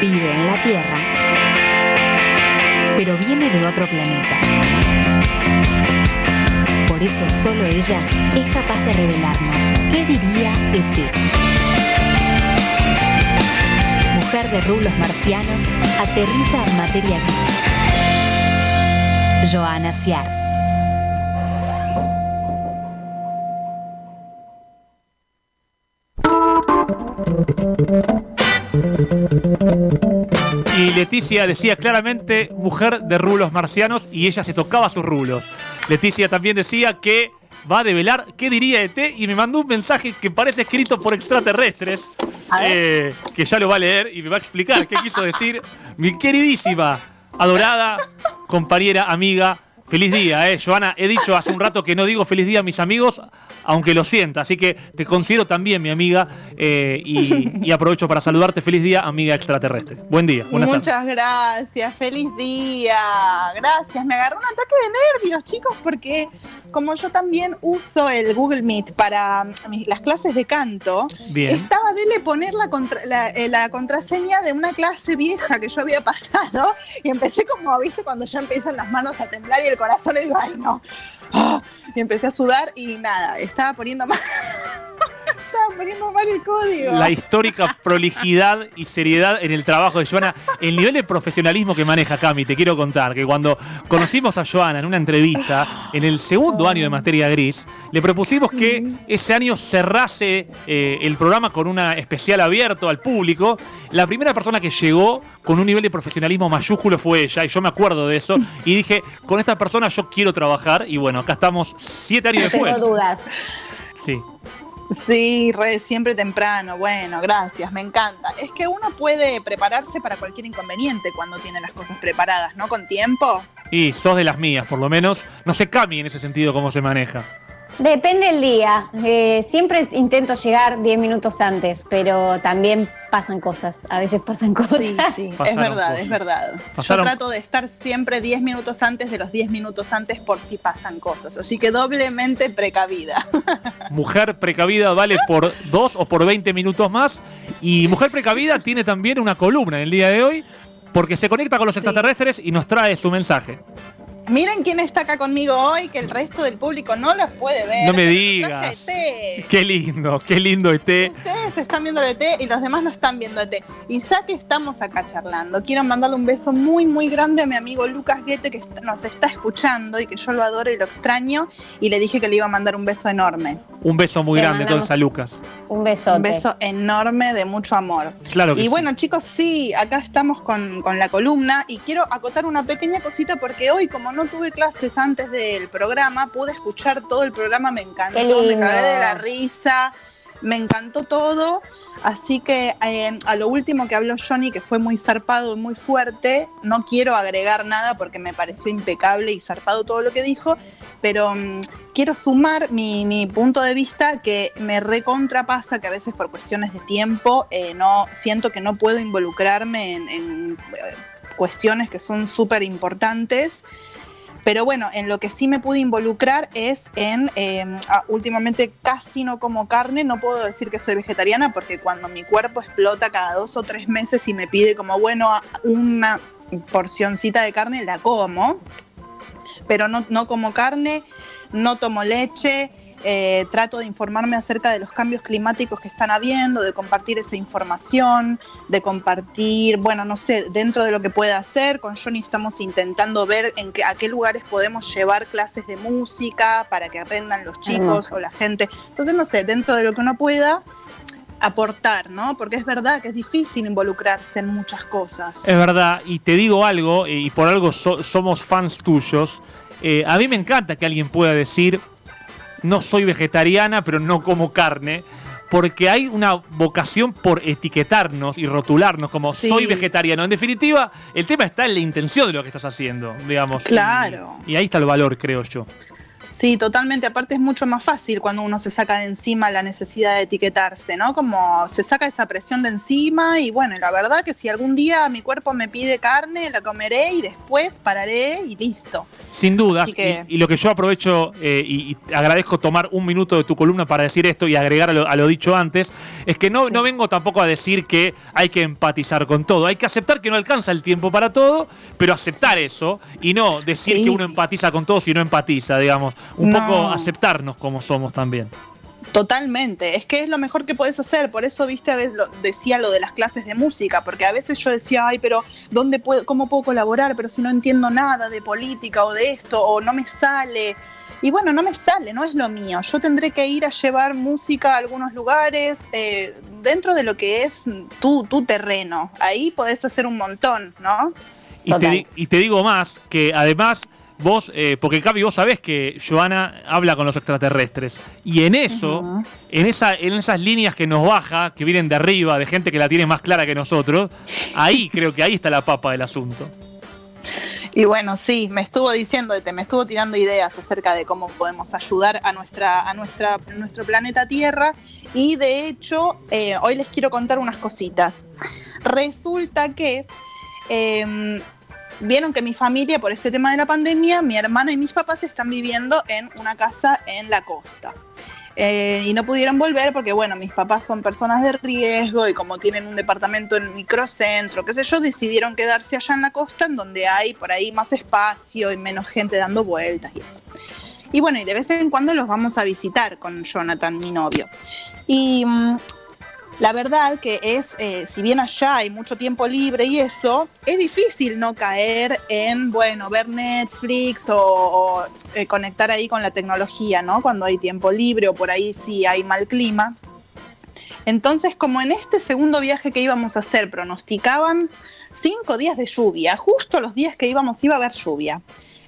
Vive en la Tierra, pero viene de otro planeta. Por eso solo ella es capaz de revelarnos qué diría ET. Mujer de rulos marcianos aterriza en materia gris. Joana Ciar. Leticia decía claramente mujer de rulos marcianos y ella se tocaba sus rulos. Leticia también decía que va a develar qué diría ET y me mandó un mensaje que parece escrito por extraterrestres, eh, que ya lo va a leer y me va a explicar qué quiso decir mi queridísima, adorada, compañera, amiga. Feliz día, eh, Joana. He dicho hace un rato que no digo feliz día a mis amigos, aunque lo sienta. Así que te considero también mi amiga eh, y, aprovecho para saludarte. Feliz día, amiga extraterrestre. Buen día. Muchas gracias. Feliz día. Gracias. Me agarró un ataque de nervios, chicos, porque como yo también uso el Google Meet para las clases de canto, estaba de poner la, eh, la, contraseña de una clase vieja que yo había pasado y empecé como, viste, cuando ya empiezan las manos a temblar y el corazón y digo. Ah, y empecé a sudar y nada, estaba poniendo mal. estaba poniendo mal el código. La histórica prolijidad y seriedad en el trabajo de Joana. El nivel de profesionalismo que maneja Cami, te quiero contar que cuando conocimos a Joana en una entrevista, en el segundo año de materia gris, le propusimos que ese año cerrase eh, el programa con una especial abierto al público. La primera persona que llegó con un nivel de profesionalismo mayúsculo fue ella, y yo me acuerdo de eso. Y dije, con esta persona yo quiero trabajar. Y bueno, acá estamos siete años después. Tengo dudas. Sí. Sí, siempre temprano. Bueno, gracias, me encanta. Es que uno puede prepararse para cualquier inconveniente cuando tiene las cosas preparadas, ¿no? Con tiempo. Y sos de las mías, por lo menos. No sé, Cami, en ese sentido, cómo se maneja. Depende del día. Eh, siempre intento llegar 10 minutos antes, pero también pasan cosas. A veces pasan cosas. Sí, sí, es verdad, es verdad. Yo trato de estar siempre 10 minutos antes de los 10 minutos antes por si pasan cosas. Así que doblemente precavida. Mujer precavida vale por 2 o por 20 minutos más. Y Mujer precavida tiene también una columna en el día de hoy porque se conecta con los extraterrestres y nos trae su mensaje. Miren quién está acá conmigo hoy, que el resto del público no los puede ver. No me digas. Qué lindo, qué lindo ET. Ustedes están viendo el ET y los demás no están viendo ET. Y ya que estamos acá charlando, quiero mandarle un beso muy, muy grande a mi amigo Lucas Guete, que nos está escuchando y que yo lo adoro y lo extraño. Y le dije que le iba a mandar un beso enorme. Un beso muy grande entonces a Lucas. Un beso. Un beso enorme de mucho amor. Claro que Y bueno, chicos, sí, acá estamos con, con la columna y quiero acotar una pequeña cosita porque hoy, como no no tuve clases antes del programa, pude escuchar todo el programa, me encantó, me cagué de la risa, me encantó todo. Así que eh, a lo último que habló Johnny, que fue muy zarpado y muy fuerte, no quiero agregar nada porque me pareció impecable y zarpado todo lo que dijo, pero mm, quiero sumar mi, punto de vista que me recontrapasa que a veces por cuestiones de tiempo eh, no siento que no puedo involucrarme en eh, cuestiones que son súper importantes pero bueno, en lo que sí me pude involucrar es en, em, ah, últimamente casi no como carne, no puedo decir que soy vegetariana porque cuando mi cuerpo explota cada dos o tres meses y me pide como, bueno, una porcioncita de carne, la como, pero no, no como carne, no tomo leche, eh, trato de informarme acerca de los cambios climáticos que están habiendo, de compartir esa información, de compartir, bueno, no sé, dentro de lo que pueda hacer. Con Johnny estamos intentando ver en qué, a qué lugares podemos llevar clases de música para que aprendan los chicos o la gente. Entonces, no sé, dentro de lo que uno pueda aportar, ¿no? Porque es verdad que es difícil involucrarse en muchas cosas. Es verdad, y te digo algo, y por algo somos fans tuyos. Eh, a mí me encanta que alguien pueda decir, no soy vegetariana, pero no como carne. Porque hay una vocación por etiquetarnos y rotularnos como soy vegetariano. En definitiva, el tema está en la intención de lo que estás haciendo, digamos. Claro. Y, ahí está el valor, creo yo. Sí, totalmente. Aparte es mucho más fácil cuando uno se saca de encima la necesidad de etiquetarse, ¿no? Como se saca esa presión de encima y bueno, la verdad que si algún día mi cuerpo me pide carne, la comeré y después pararé y listo. Sin duda. Y, lo que yo aprovecho eh, y, agradezco tomar un minuto de tu columna para decir esto y agregar a lo, dicho antes, es que no, no vengo tampoco a decir que hay que empatizar con todo. Hay que aceptar que no alcanza el tiempo para todo, pero aceptar eso y no decir que uno empatiza con todo si no empatiza, digamos un poco aceptarnos como somos también. Totalmente, es que es lo mejor que puedes hacer, por eso, viste, a veces decía lo de las clases de música, porque a veces yo decía, ay, pero ¿dónde puedo, cómo puedo colaborar? Pero si no entiendo nada de política o de esto, o no me sale. Y bueno, no me sale, no es lo mío. Yo tendré que ir a llevar música a algunos lugares eh, dentro de lo que es tu, tu terreno. Ahí podés hacer un montón, ¿no? Y te, y te, digo más, que además vos, eh, porque Capi, vos sabés que Joana habla con los extraterrestres. Y en eso, en, esa, en esas líneas que nos baja, que vienen de arriba, de gente que la tiene más clara que nosotros, ahí creo que ahí está la papa del asunto. Y bueno, sí, me estuvo diciendo, me estuvo tirando ideas acerca de cómo podemos ayudar a, nuestra, a nuestra, nuestro planeta Tierra. Y de hecho, eh, hoy les quiero contar unas cositas. Resulta que em, vieron que mi familia, por este tema de la pandemia, mi hermana y mis papás están viviendo en una casa en la costa. Eh, y no pudieron volver porque, bueno, mis papás son personas de riesgo y como tienen un departamento en microcentro, qué sé yo, decidieron quedarse allá en la costa, en donde hay por ahí más espacio y menos gente dando vueltas y eso. Y bueno, y de vez en cuando los vamos a visitar con Jonathan, mi novio. Y mm, la verdad que es, eh, si bien allá hay mucho tiempo libre y eso, es difícil no caer en, bueno, ver Netflix o, eh, conectar ahí con la tecnología, ¿no? Cuando hay tiempo libre o por ahí sí hay mal clima. Entonces, como en este segundo viaje que íbamos a hacer pronosticaban cinco días de lluvia, justo los días que íbamos iba a haber lluvia.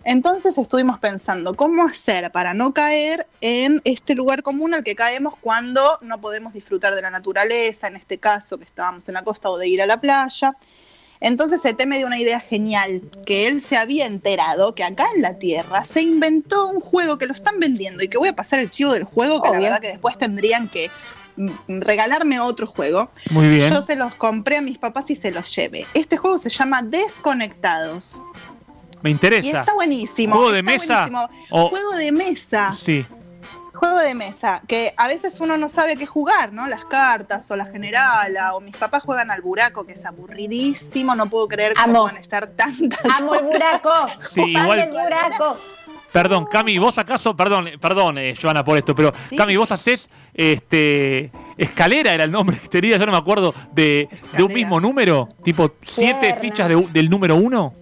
Entonces estuvimos pensando cómo hacer para no caer en este lugar común al que caemos cuando no podemos disfrutar de la naturaleza, en este caso que estábamos en la costa o de ir a la playa. Entonces se teme de una idea genial, que él se había enterado que acá en la Tierra se inventó un juego que lo están vendiendo y que voy a pasar el chivo del juego, que la verdad que después tendrían que mm, regalarme otro juego. Muy bien. Yo se los compré a mis papás y se los llevé. Este juego se llama Desconectados. Me interesa. Y está buenísimo. ¿Juego de mesa? Juego de mesa. Sí. Juego de mesa, que a veces uno no sabe qué jugar, ¿no? Las cartas o la generala, o mis papás juegan al buraco, que es aburridísimo, no puedo creer que puedan estar tantas. Amo el buraco. Sí, igual. El buraco. Perdón, Cami, vos acaso, perdón, perdón, eh, Joana, por esto, pero Cami, vos haces este escalera era el nombre que tenía, yo no me acuerdo, de, de un mismo número, tipo siete fichas del número uno.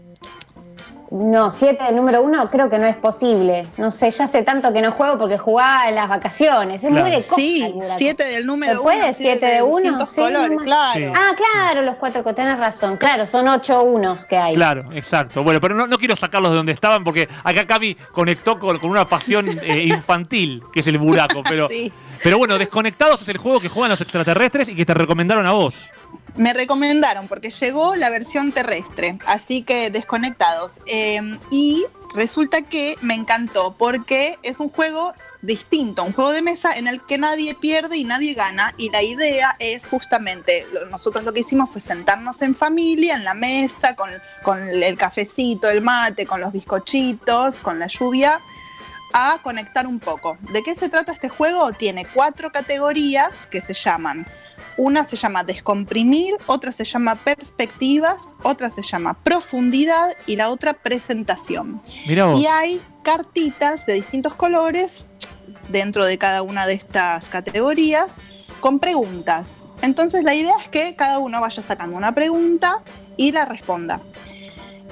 No, siete del número uno creo que no es posible. No sé, ya hace tanto que no juego porque jugaba en las vacaciones. Es muy de costa, Sí, siete del número uno. ¿Puede siete de, uno? Sí, colores, claro. Ah, claro, los cuatro, tenés razón. Claro, son ocho unos que hay. Claro, exacto. Bueno, pero no, quiero sacarlos de donde estaban porque acá Cami conectó con, una pasión eh, infantil, que es el buraco. Pero, pero bueno, Desconectados es el juego que juegan los extraterrestres y que te recomendaron a vos. Me recomendaron porque llegó la versión terrestre, así que desconectados. Em, y resulta que me encantó porque es un juego distinto, un juego de mesa en el que nadie pierde y nadie gana. Y la idea es justamente, nosotros lo que hicimos fue sentarnos en familia, en la mesa, con, con el cafecito, el mate, con los bizcochitos, con la lluvia a conectar un poco. ¿De qué se trata este juego? Tiene cuatro categorías que se llaman una se llama descomprimir, otra se llama perspectivas, otra se llama profundidad y la otra presentación. Y hay cartitas de distintos colores dentro de cada una de estas categorías con preguntas. Entonces la idea es que cada uno vaya sacando una pregunta y la responda.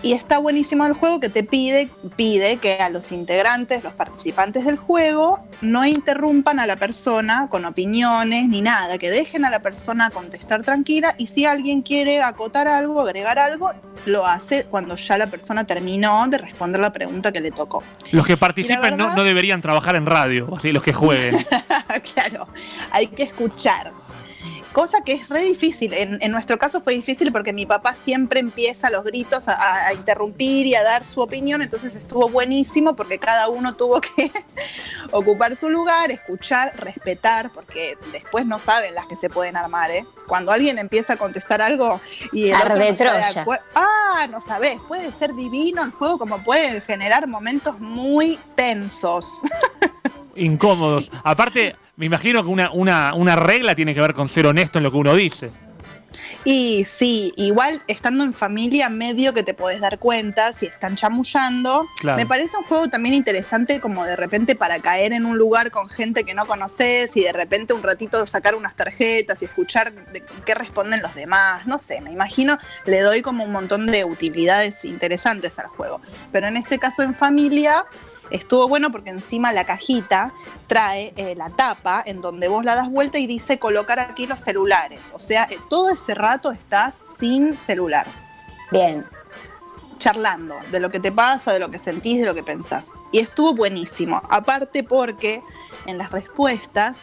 Y está buenísimo el juego que te pide, pide que a los integrantes, los participantes del juego, no interrumpan a la persona con opiniones ni nada, que dejen a la persona contestar tranquila y si alguien quiere acotar algo, agregar algo, lo hace cuando ya la persona terminó de responder la pregunta que le tocó. Los que participen no, no, deberían trabajar en radio, así los que jueguen. claro, hay que escuchar cosa que es re difícil. En, nuestro caso fue difícil porque mi papá siempre empieza a los gritos a, interrumpir y a dar su opinión, entonces estuvo buenísimo porque cada uno tuvo que ocupar su lugar, escuchar, respetar, porque después no saben las que se pueden armar, ¿eh? Cuando alguien empieza a contestar algo y el otro no está de acuerdo, ah, no sabes, puede ser divino el juego como puede generar momentos muy tensos. Incómodos. Aparte, me imagino que una, una, una regla tiene que ver con ser honesto en lo que uno dice. Y sí, igual estando en familia, medio que te puedes dar cuenta si están chamullando. Me parece un juego también interesante, como de repente para caer en un lugar con gente que no conoces y de repente un ratito sacar unas tarjetas y escuchar qué responden los demás. No sé, me imagino, le doy como un montón de utilidades interesantes al juego. Pero en este caso en familia, Estuvo bueno porque encima la cajita trae eh, la tapa en donde vos la das vuelta y dice colocar aquí los celulares. O sea, eh, todo ese rato estás sin celular. Bien. Charlando de lo que te pasa, de lo que sentís, de lo que pensás. Y estuvo buenísimo. Aparte porque en las respuestas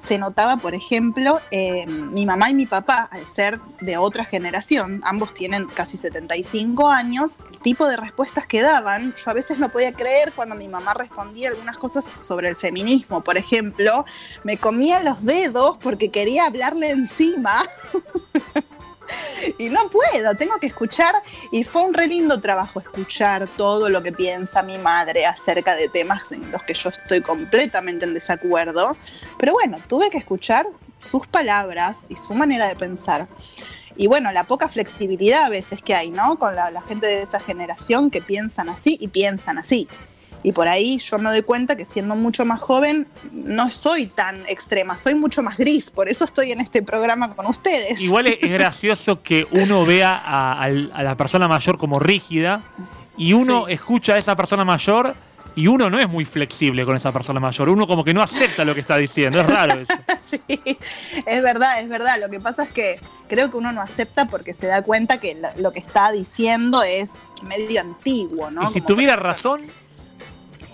se notaba, por ejemplo, mi mamá y mi papá, al ser de otra generación, ambos tienen casi 75 años, el tipo de respuestas que daban, yo a veces no podía creer cuando mi mamá respondía algunas cosas sobre el feminismo, por ejemplo, me comía los dedos porque quería hablarle encima. y no puedo, tengo que escuchar. Y fue un re lindo trabajo escuchar todo lo que piensa mi madre acerca de temas en los que yo estoy completamente en desacuerdo. Pero bueno, tuve que escuchar sus palabras y su manera de pensar. Y bueno, la poca flexibilidad a veces que hay, ¿no? Con la, la gente de esa generación que piensan así y piensan así. Y por ahí yo me doy cuenta que siendo mucho más joven no soy tan extrema, soy mucho más gris, por eso estoy en este programa con ustedes. Igual es gracioso que uno vea a, la persona mayor como rígida y uno escucha a esa persona mayor y uno no es muy flexible con esa persona mayor, uno como que no acepta lo que está diciendo, es raro eso. sí, es verdad, es verdad. Lo que pasa es que creo que uno no acepta porque se da cuenta que lo que está diciendo es medio antiguo, ¿no? Y si tuviera razón,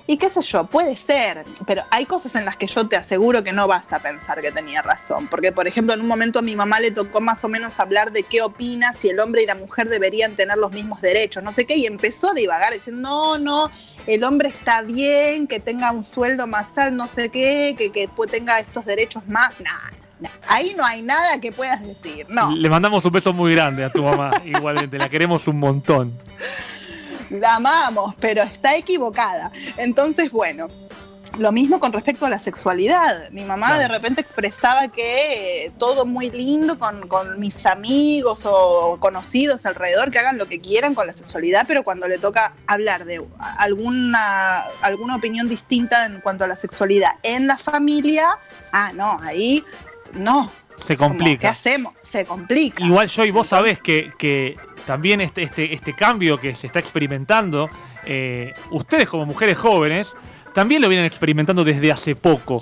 y qué sé yo, puede ser, pero hay cosas en las que yo te aseguro que no vas a pensar que tenía razón. Porque, por ejemplo, en un momento a mi mamá le tocó más o menos hablar de qué opina si el hombre y la mujer deberían tener los mismos derechos, no sé qué, y empezó a divagar diciendo, no, no, el hombre está bien, que tenga un sueldo más alto, no sé qué, que, que tenga estos derechos más. Nada. Ahí no hay nada que puedas decir, no. Le mandamos un beso muy grande a tu mamá, igualmente, la queremos un montón la amamos, pero está equivocada. Entonces, bueno, lo mismo con respecto a la sexualidad. Mi mamá de repente expresaba que todo muy lindo con, mis amigos o conocidos alrededor, que hagan lo que quieran con la sexualidad, pero cuando le toca hablar de alguna, alguna opinión distinta en cuanto a la sexualidad en la familia, ah, no, ahí no. Se complica. ¿Qué hacemos? Se complica. Igual yo y vos sabés que, que también este, este, este cambio que se está experimentando, eh, ustedes como mujeres jóvenes también lo vienen experimentando desde hace poco.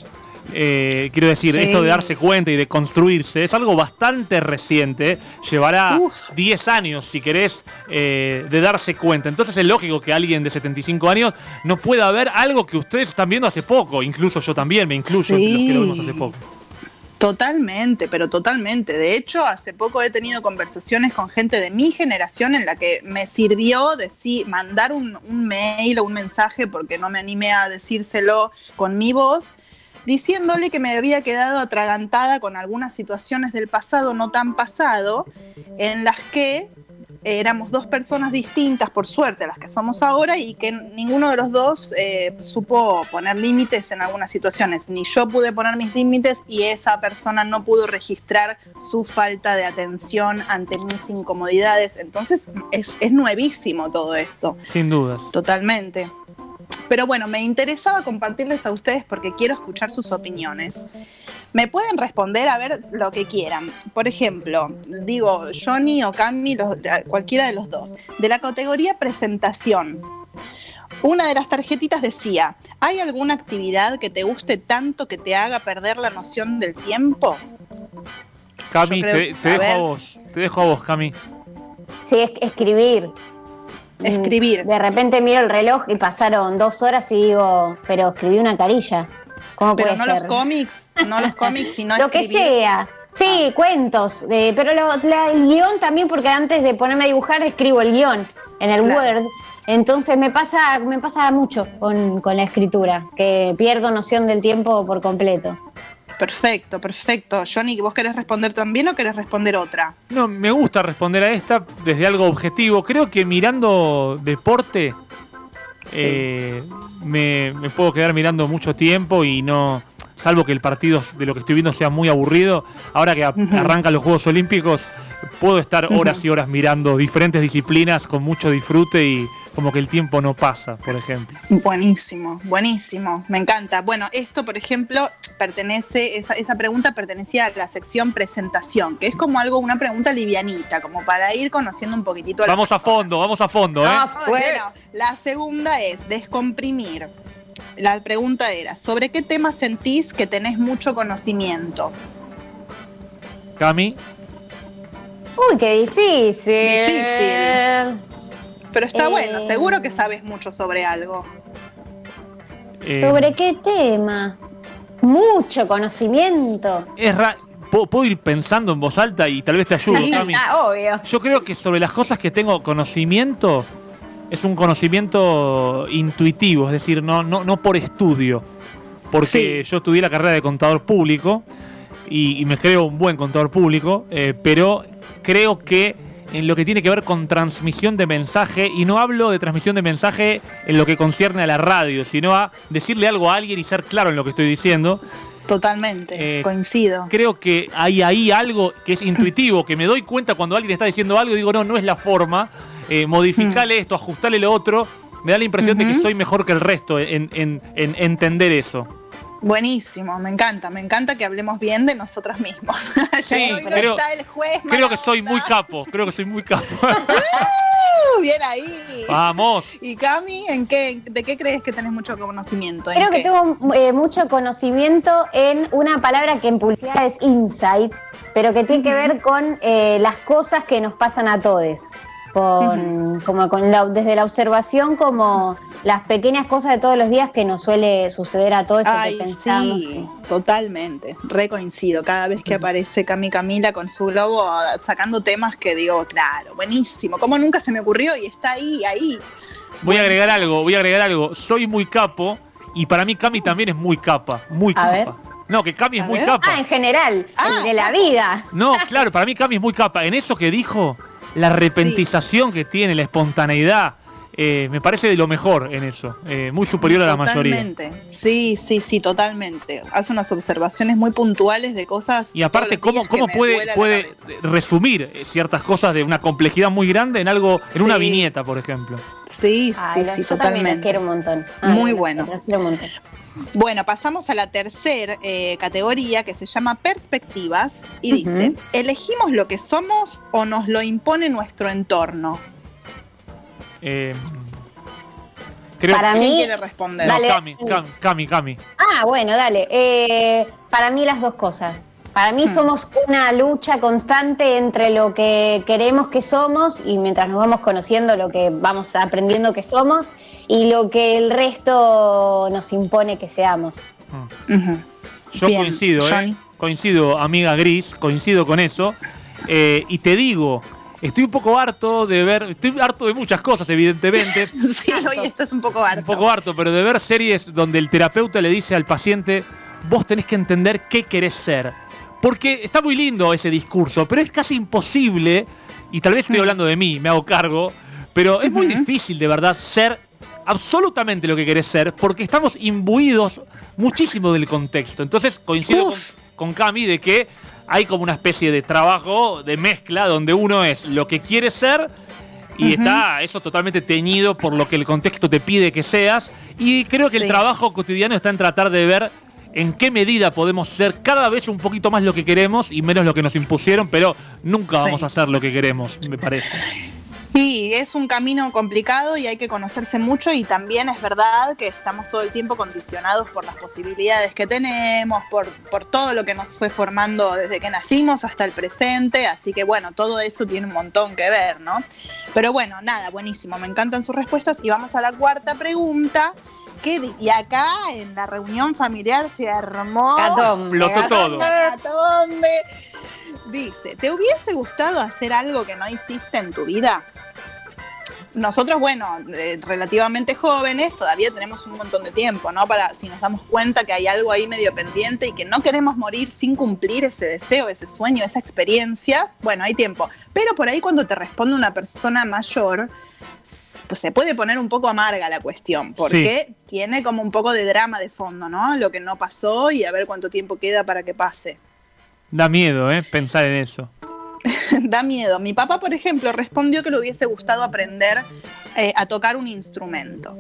Eh, quiero decir, esto de darse cuenta y de construirse es algo bastante reciente. Llevará 10 años, si querés, eh, de darse cuenta. Entonces es lógico que alguien de 75 años no pueda ver algo que ustedes están viendo hace poco. Incluso yo también me incluyo en los que lo vimos hace poco. Totalmente, pero totalmente. De hecho, hace poco he tenido conversaciones con gente de mi generación en la que me sirvió decir, mandar un, mail o un mensaje, porque no me animé a decírselo con mi voz, diciéndole que me había quedado atragantada con algunas situaciones del pasado no tan pasado, en las que éramos dos personas distintas, por suerte, las que somos ahora, y que ninguno de los dos eh, supo poner límites en algunas situaciones. Ni yo pude poner mis límites y esa persona no pudo registrar su falta de atención ante mis incomodidades. Entonces es, es nuevísimo todo esto. Sin duda. Totalmente. Pero bueno, me interesaba compartirles a ustedes porque quiero escuchar sus opiniones. Me pueden responder a ver lo que quieran. Por ejemplo, digo Johnny o Cami, cualquiera de los dos. De la categoría presentación. Una de las tarjetitas decía, ¿hay alguna actividad que te guste tanto que te haga perder la noción del tiempo? Cami, te, dejo a vos. Te dejo a vos, Cami. Sí, es escribir. Escribir. De repente miro el reloj y pasaron dos horas y digo, pero escribí una carilla. ¿Cómo pero puede no los cómics, no los cómics, sino Lo que sea. Sí, cuentos, eh, pero lo- la- el guion también, porque antes de ponerme a dibujar escribo el guion en el Claro. Word. Entonces me pasa, me pasa mucho con, con la escritura, que pierdo noción del tiempo por completo. Perfecto, perfecto. Johnny, ¿vos querés responder también o querés responder otra? No, me gusta responder a esta desde algo objetivo. Creo que mirando deporte Sí. eh, me, me puedo quedar mirando mucho tiempo y no, salvo que el partido de lo que estoy viendo sea muy aburrido. Ahora que arrancan los Juegos Olímpicos, puedo estar horas y horas mirando diferentes disciplinas con mucho disfrute y como que el tiempo no pasa, por ejemplo. Buenísimo, buenísimo, me encanta. Bueno, esto, por ejemplo, pertenece, esa, esa pregunta pertenecía a la sección presentación, que es como algo, una pregunta livianita, como para ir conociendo un poquitito a la Vamos a fondo, vamos a fondo, ¿eh? Ah, Bueno, la segunda es descomprimir. La pregunta era, ¿sobre qué tema sentís que tenés mucho conocimiento? Cami. Uy, qué difícil. Difícil. Pero está Eh. bueno, seguro que sabes mucho sobre algo. eh, ¿Sobre qué tema? Mucho conocimiento. es ra- ¿Puedo, puedo ir pensando en voz alta y tal vez te ayudo, Sí. Cami? Ah, obvio. Yo creo que sobre las cosas que tengo conocimiento es un conocimiento intuitivo, es decir, no, no, no por estudio. Porque Sí. yo estudié la carrera de contador público y, y me creo un buen contador público, eh, pero creo que en lo que tiene que ver con transmisión de mensaje, y no hablo de transmisión de mensaje en lo que concierne a la radio, sino a decirle algo a alguien y ser claro en lo que estoy diciendo, Totalmente, Eh, coincido. creo que hay ahí algo que es intuitivo, que me doy cuenta cuando alguien está diciendo algo y digo, no, no es la forma, eh, modificale esto, ajustale lo otro. Me da la impresión de que soy mejor que el resto en, en- en entender eso. Buenísimo, me encanta, me encanta que hablemos bien de nosotros mismos. Sí, no creo- está el juez Creo mala que soy muy capo, creo que soy muy capo. Uh, Bien ahí. Vamos. Y Cami, ¿en qué, ¿de qué crees que tenés mucho conocimiento? ¿En Creo que tengo eh, mucho conocimiento en una palabra que en publicidad es insight, pero que tiene que ver con eh, las cosas que nos pasan a todos. Con, como con la- desde la observación como las pequeñas cosas de todos los días que nos suele suceder a todos eso Ay, que pensamos. sí, totalmente, recoincido. Cada vez que aparece Cami Camila con su globo sacando temas que digo, claro, buenísimo. Como nunca se me ocurrió y está ahí, ahí. Voy a agregar algo, voy a agregar algo. Soy muy capo y para mí Cami también es muy capa, muy A capa. ver. No, que Cami es muy ver. capa. Ah, en general, Ah, el de la vida. No, claro, para mí Cami es muy capa. En eso que dijo, la repentización que tiene, la espontaneidad, eh, me parece de lo mejor en eso. eh, muy superior a la mayoría. Totalmente. Sí, sí, sí, totalmente. Hace unas observaciones muy puntuales de cosas. Y aparte, ¿cómo, cómo puede, puede resumir eh, ciertas cosas de una complejidad muy grande en algo, en una Sí. viñeta, por ejemplo? Sí, Ay, sí, sí, los totalmente. quiero un montón. Muy bueno. quiero un montón. Bueno, pasamos a la tercera categoría que se llama perspectivas y dice, ¿elegimos lo que somos o nos lo impone nuestro entorno? Eh, creo Para ¿Quién mí- quiere responder? No, Dale. Cami, Cami, Cami, Cami. Ah, bueno, dale. Eh, para mí las dos cosas. Para mí Hmm. somos una lucha constante entre lo que queremos que somos y mientras nos vamos conociendo lo que vamos aprendiendo que somos y lo que el resto nos impone que seamos. Mm. Ujú. Yo Bien, coincido, ¿eh? Coincido, amiga Gris, coincido con eso. Eh, y te digo, estoy un poco harto de ver, estoy harto de muchas cosas, evidentemente. Sí, hoy estás un poco harto. un poco harto, pero de ver series donde el terapeuta le dice al paciente, vos tenés que entender qué querés ser. Porque está muy lindo ese discurso, pero es casi imposible, y tal vez estoy hablando de mí, me hago cargo, pero es muy difícil de verdad ser absolutamente lo que querés ser, porque estamos imbuidos muchísimo del contexto. Entonces coincido con, Cami de que hay como una especie de trabajo, de mezcla, donde uno es lo que quiere ser y está eso totalmente teñido por lo que el contexto te pide que seas. Y creo que el trabajo cotidiano está en tratar de ver en qué medida podemos ser cada vez un poquito más lo que queremos y menos lo que nos impusieron, pero nunca Sí. vamos a hacer lo que queremos, me parece. Sí, es un camino complicado y hay que conocerse mucho y también es verdad que estamos todo el tiempo condicionados por las posibilidades que tenemos, por, por todo lo que nos fue formando desde que nacimos hasta el presente, así que bueno, todo eso tiene un montón que ver, ¿no? Pero bueno, nada, buenísimo, me encantan sus respuestas y vamos a la cuarta pregunta ¿qué di- y acá en la reunión familiar se armó. Explotó todo. Catombe. Dice, ¿te hubiese gustado hacer algo que no hiciste en tu vida? Nosotros, bueno, eh, relativamente jóvenes, todavía tenemos un montón de tiempo, ¿no? Para si nos damos cuenta que hay algo ahí medio pendiente y que no queremos morir sin cumplir ese deseo, ese sueño, esa experiencia, bueno, hay tiempo. Pero por ahí cuando te responde una persona mayor, pues se puede poner un poco amarga la cuestión, porque tiene como un poco de drama de fondo, ¿no? Lo que no pasó y a ver cuánto tiempo queda para que pase. Da miedo, ¿eh? Pensar en eso. da miedo. Mi papá, por ejemplo, respondió que le hubiese gustado aprender eh, a tocar un instrumento.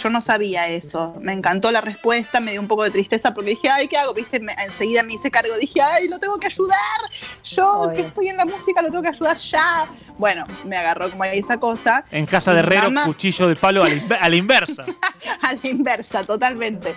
Yo no sabía eso. Me encantó la respuesta, me dio un poco de tristeza porque dije, ay, ¿qué hago? Viste, Me- enseguida me hice cargo. Dije, ay, lo tengo que ayudar. Yo Obvio. que estoy en la música lo tengo que ayudar ya. Bueno, me agarró como esa cosa. En casa de herrero, mamá- cuchillo de palo a la, a la inversa. a la inversa, totalmente.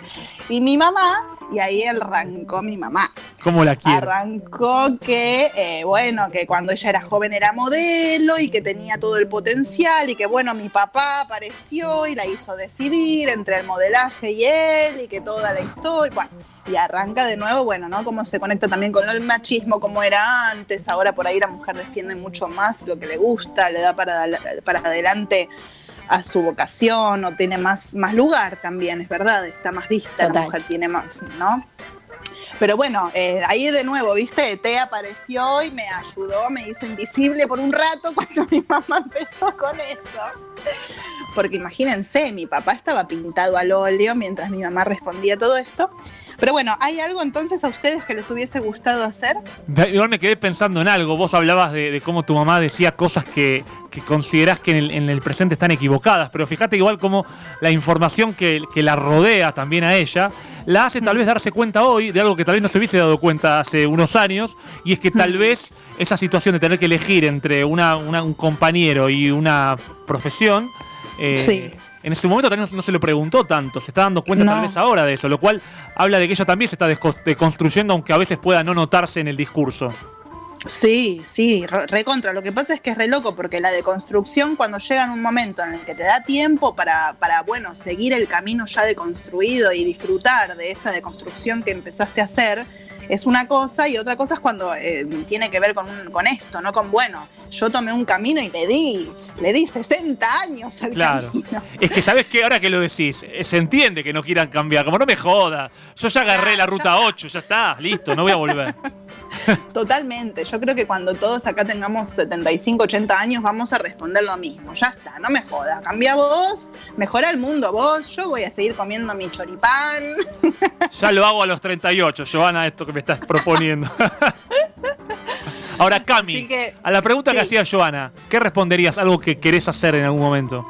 Y mi mamá, y ahí arrancó mi mamá. ¿Cómo la quiero? Arrancó que, eh, bueno, que cuando ella era joven era modelo y que tenía todo el potencial y que, bueno, mi papá apareció y la hizo decidir entre el modelaje y él y que toda la historia, bueno, y arranca de nuevo, bueno, ¿no? Cómo se conecta también con el machismo, como era antes, ahora por ahí la mujer defiende mucho más lo que le gusta, le da para, para adelante a su vocación o tiene más, más lugar también, es verdad, está más vista, Total. la mujer tiene más, ¿no? Pero bueno, eh, ahí de nuevo, ¿viste? T apareció y me ayudó, me hizo invisible por un rato cuando mi mamá empezó con eso. Porque imagínense, mi papá estaba pintado al óleo mientras mi mamá respondía todo esto. Pero bueno, ¿hay algo entonces a ustedes que les hubiese gustado hacer? Igual me quedé pensando en algo. Vos hablabas de, de cómo tu mamá decía cosas que, que considerás que en el, en el presente están equivocadas, pero fíjate igual como la información que, que la rodea también a ella la hace tal vez darse cuenta hoy de algo que tal vez no se hubiese dado cuenta hace unos años, y es que tal vez esa situación de tener que elegir entre una, una- un compañero y una profesión, eh, Sí. En ese momento también no, no se lo preguntó tanto, se está dando cuenta tal vez ahora de eso, lo cual habla de que ella también se está deconstruyendo, aunque a veces pueda no notarse en el discurso. Sí, sí, re- recontra. Lo que pasa es que es re loco porque la deconstrucción cuando llega en un momento en el que te da tiempo para, para bueno, seguir el camino ya deconstruido y disfrutar de esa deconstrucción que empezaste a hacer, es una cosa y otra cosa es cuando eh, tiene que ver con, un- con esto, ¿no? Con, bueno, yo tomé un camino y le di, le di 60 años al Claro. camino. Es que sabes que ahora que lo decís, eh, se entiende que no quieran cambiar, como no me jodas. Yo ya agarré la ruta 8, ya está, listo, no voy a volver. Totalmente. Yo creo que cuando todos acá tengamos 75, 80 años vamos a responder lo mismo. Ya está, no me jodas. Cambia vos, mejora el mundo vos. Yo voy a seguir comiendo mi choripán. Ya lo hago a los 38, Giovanna, esto que me estás proponiendo. Ahora, Cami, que, a la pregunta que hacía Giovanna, ¿qué responderías? Algo que querés hacer en algún momento.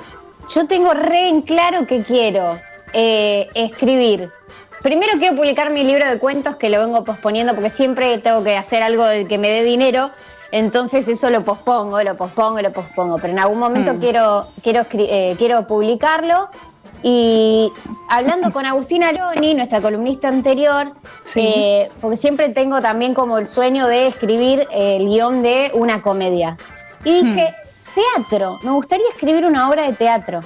Yo tengo re en claro que quiero eh, escribir. Primero quiero publicar mi libro de cuentos que lo vengo posponiendo porque siempre tengo que hacer algo del que me dé dinero. Entonces eso lo pospongo, lo pospongo, lo pospongo. Pero en algún momento Mm. quiero, quiero, eh, quiero publicarlo. Y hablando con Agustina Loni, nuestra columnista anterior, Sí. eh, porque siempre tengo también como el sueño de escribir el guion de una comedia. Y dije, teatro, me gustaría escribir una obra de teatro.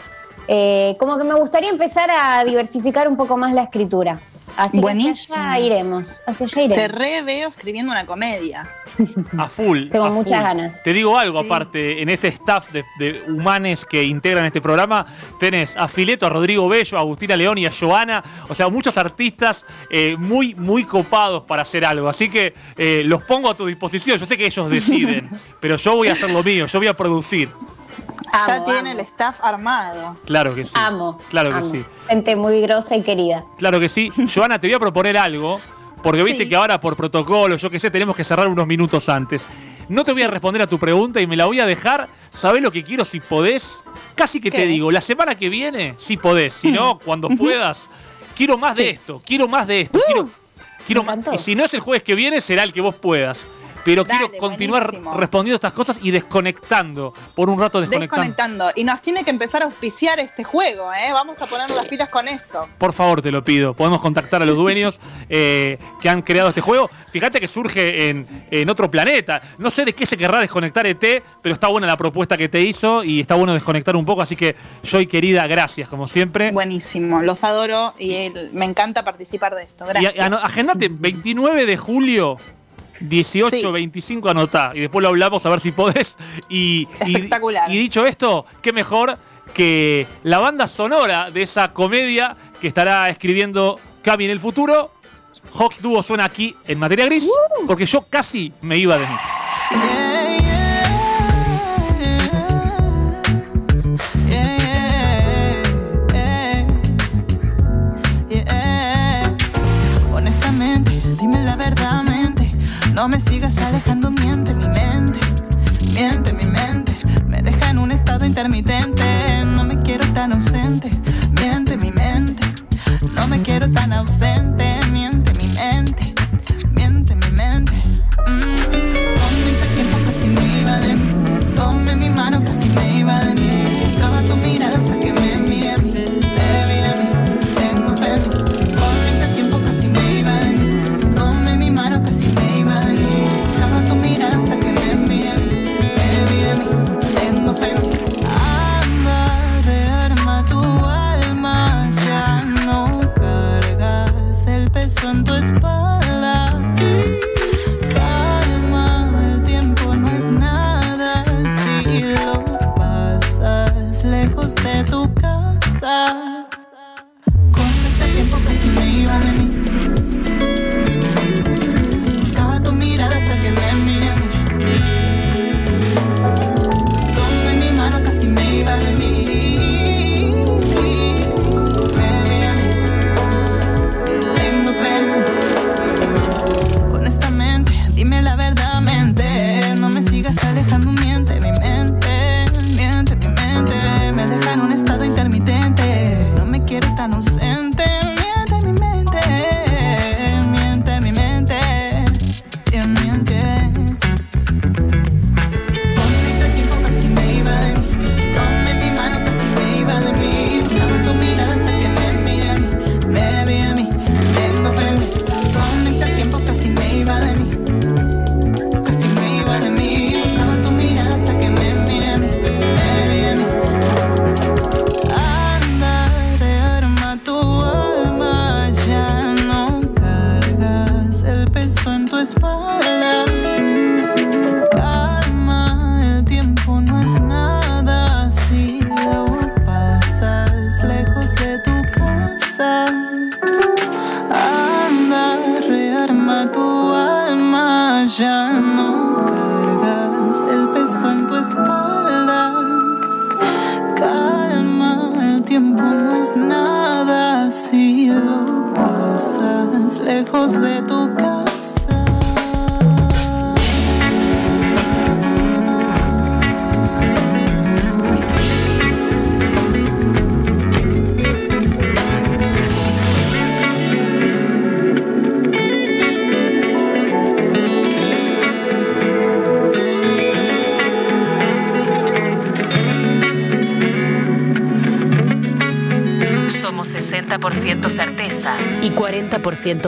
Eh, como que me gustaría empezar a diversificar un poco más la escritura. Así Buenísimo. que hacia allá iremos, hacia allá Te iremos. re veo escribiendo una comedia. A full. Tengo a muchas full. ganas. Te digo algo, Sí. aparte, en este staff de, de humanes que integran este programa, tenés a Fileto, a Rodrigo Bello, a Agustina León y a Joana, o sea, muchos artistas eh, muy, muy copados para hacer algo. Así que eh, los pongo a tu disposición. Yo sé que ellos deciden, pero yo voy a hacer lo mío, yo voy a producir. Ya tiene amo. el staff armado. Claro que sí. Amo. Claro que amo. sí. Gente muy grosa y querida. Claro que sí. Joana, te voy a proponer algo, porque viste Sí. que ahora por protocolo, yo qué sé, tenemos que cerrar unos minutos antes. No te voy a responder a tu pregunta y me la voy a dejar. ¿Sabés lo que quiero si podés? Casi que te digo, la semana que viene, si podés. Si no, cuando puedas, quiero más de esto, quiero más de esto. Uh, quiero quiero más. Y si no es el jueves que viene, será el que vos puedas. Pero quiero continuar respondiendo estas cosas y desconectando, por un rato desconectando. Desconectando. Y nos tiene que empezar a auspiciar este juego, ¿eh? Vamos a poner las pilas con eso. Por favor, te lo pido. Podemos contactar a los dueños eh, que han creado este juego. Fíjate que surge en, otro planeta. No sé de qué se querrá desconectar ET, pero está buena la propuesta que te hizo y está bueno desconectar un poco. Así que, Joy querida, gracias, como siempre. Buenísimo, los adoro y me encanta participar de esto. Gracias. Y agendate, 29 de julio 18, 25 anotá y después lo hablamos a ver si podés. Y, Espectacular. Y, dicho esto, qué mejor que la banda sonora de esa comedia que estará escribiendo Cami en el futuro. Hawks Duo suena aquí en materia gris, uh. porque yo casi me iba de mí. Alejando, miente mi mente, miente mi mente. Me deja en un estado intermitente. No me quiero tan ausente, miente mi mente. No me quiero tan ausente,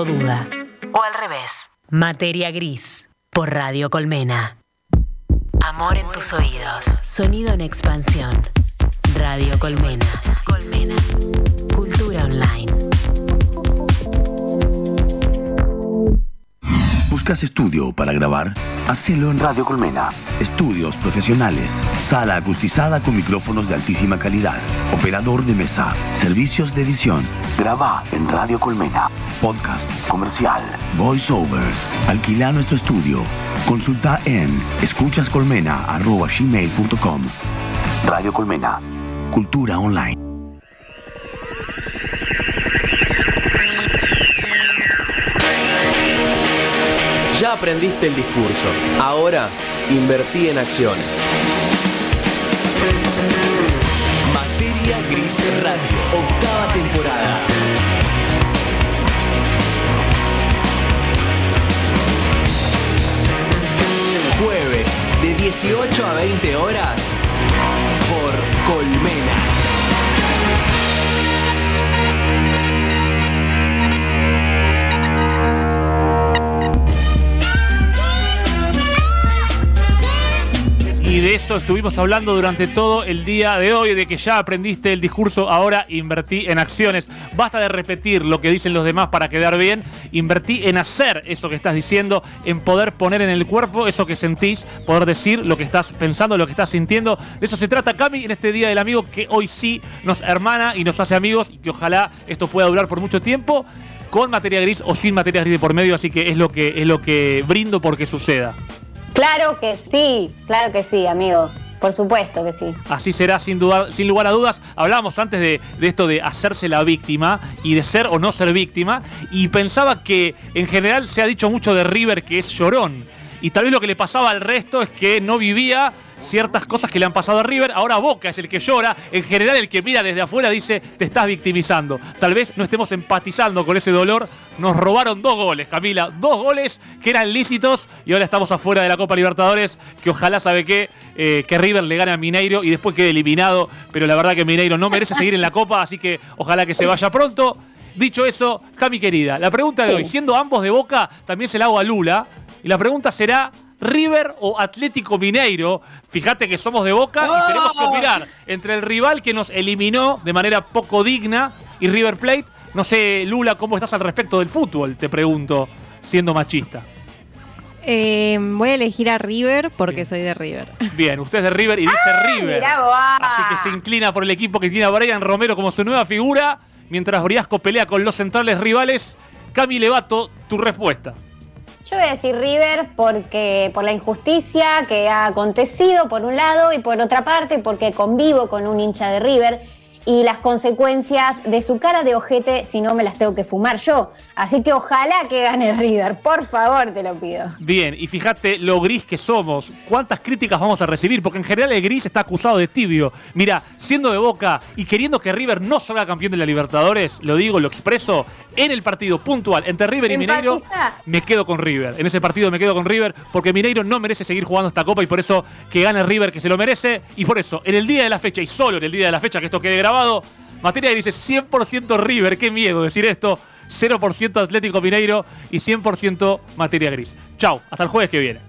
duda. O al revés. Materia gris. Por Radio Colmena. Amor en tus oídos. Sonido en expansión. Radio Colmena. Colmena. ¿Buscas estudio para grabar? Hacelo en Radio Colmena. Estudios profesionales. Sala acustizada con micrófonos de altísima calidad. Operador de mesa. Servicios de edición. Graba en Radio Colmena podcast, comercial, voiceover. Alquila nuestro estudio. Consulta en escuchascolmena.gmail.com Radio Colmena. Cultura online. Ya aprendiste el discurso. Ahora invertí en acciones. Materia Gris Radio, octava temporada. 18 a 20 horas Y de eso estuvimos hablando durante todo el día de hoy, de que ya aprendiste el discurso, ahora invertí en acciones. Basta de repetir lo que dicen los demás para quedar bien, invertí en hacer eso que estás diciendo, en poder poner en el cuerpo eso que sentís, poder decir lo que estás pensando, lo que estás sintiendo. De eso se trata, Cami, en este Día del Amigo que hoy sí nos hermana y nos hace amigos y que ojalá esto pueda durar por mucho tiempo con materia gris o sin materia gris de por medio, así que es lo que es lo que brindo porque suceda. Claro que sí, claro que sí, amigo. Por supuesto que sí. Así será sin, duda, sin lugar a dudas. Hablábamos antes de, de, esto de hacerse la víctima y de ser o no ser víctima. Y pensaba que en general se ha dicho mucho de River que es llorón. Y tal vez lo que le pasaba al resto es que no vivía ciertas cosas que le han pasado a River. Ahora Boca es el que llora. En general el que mira desde afuera dice, te estás victimizando. Tal vez no estemos empatizando con ese dolor. Nos robaron dos goles, Camila. Dos goles que eran lícitos y ahora estamos afuera de la Copa Libertadores. Que ojalá, ¿sabe qué? Eh, que River le gane a Mineiro y después quede eliminado. Pero la verdad que Mineiro no merece seguir en la Copa, así que ojalá que se vaya pronto. Dicho eso, Cami querida, la pregunta de hoy, siendo ambos de Boca, también se la hago a Lula. Y la pregunta será, River o Atlético Mineiro. Fíjate que somos de Boca y tenemos que opinar entre el rival que nos eliminó de manera poco digna y River Plate. No sé, Lula, ¿cómo estás al respecto del fútbol? Te pregunto, siendo machista. Eh, voy a elegir a River porque Bien. soy de River. Bien, usted es de River y dice ¡Ah, River. Así que se inclina por el equipo que tiene a Brian Romero como su nueva figura, mientras Briasco pelea con los centrales rivales. Cami Levato, tu respuesta. Yo voy a decir River porque por la injusticia que ha acontecido por un lado y por otra parte porque convivo con un hincha de River y las consecuencias de su cara de ojete si no me las tengo que fumar yo. Así que ojalá que gane River, por favor te lo pido. Bien, y fíjate lo gris que somos, cuántas críticas vamos a recibir, porque en general el gris está acusado de tibio. Mira, siendo de boca y queriendo que River no salga campeón de la Libertadores, lo digo, lo expreso, en el partido puntual entre River y Mineiro, me quedo con River. En ese partido me quedo con River porque Mineiro no merece seguir jugando esta copa y por eso que gane River que se lo merece. Y por eso, en el día de la fecha y solo en el día de la fecha que esto quede grabado, Materia dice 100% River, qué miedo decir esto. 0% Atlético Mineiro y 100% Materia Gris. Chau, hasta el jueves que viene.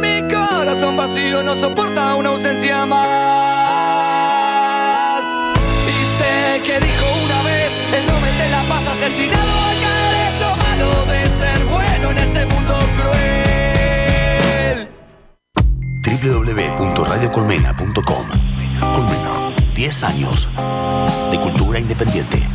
Corazón vacío no soporta una ausencia más. Y sé que dijo una vez el Nobel de la Paz asesinado acá es lo malo de ser bueno en este mundo cruel. www.radiocolmena.com. Colmena, 10 años de cultura independiente.